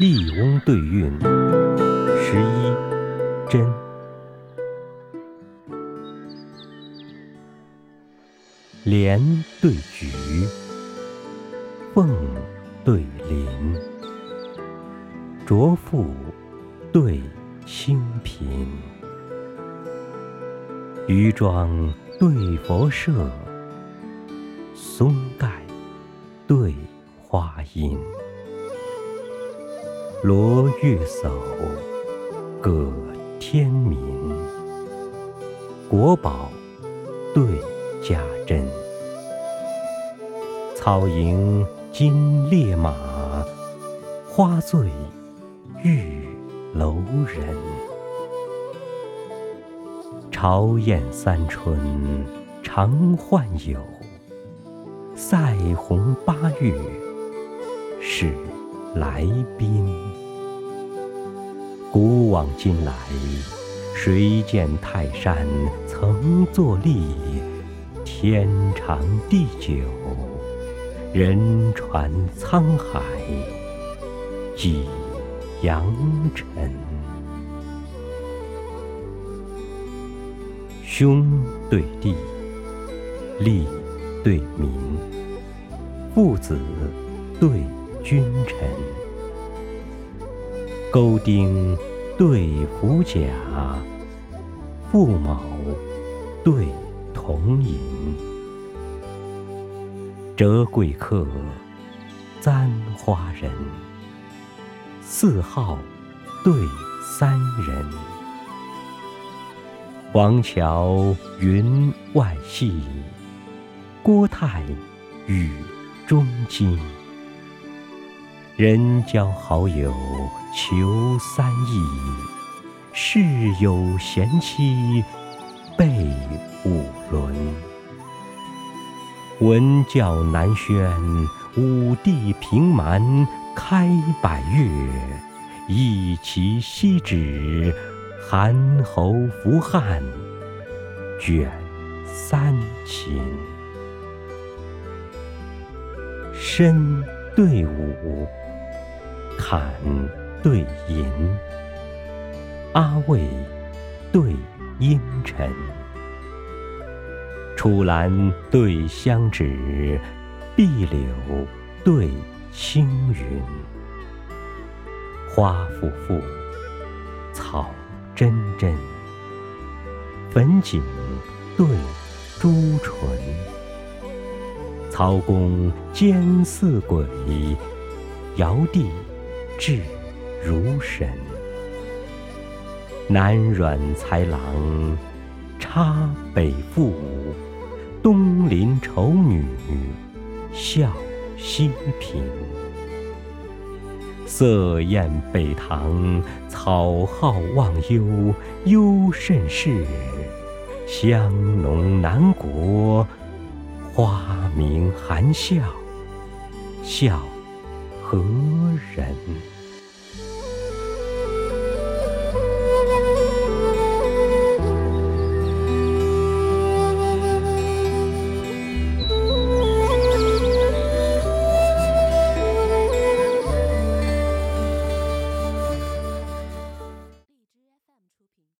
笠翁对韵十一真。莲对菊，凤对麟，浊妇对清贫，渔庄对佛舍，松盖对花阴。罗月叟葛天明，国宝对家珍。草迎金烈马，花醉玉楼人。朝宴三春常换友，赛鸿八月是。来宾，古往今来，谁见泰山曾作立？天长地久，人传沧海几扬尘。兄对弟，利对民，父子对。君臣，钩钉对斧甲，父卯对铜银，折桂客，簪花人，四号对三人，黄桥云外戏，郭泰雨中今。人交好友求三易，事有贤妻备五伦。文教南轩，武帝平蛮开百越，一齐西指，韩侯服汉卷三秦。身对午。坎对寅，阿魏对阴沉，楚兰对香芷，碧柳对青云，花复复，草蓁蓁，粉锦对朱唇，曹公兼似鬼，尧帝。志如神，南阮才郎插北妇，东邻丑女笑西嫔。色艳北堂，草好忘忧忧甚事。香浓南国，花明含笑笑何人？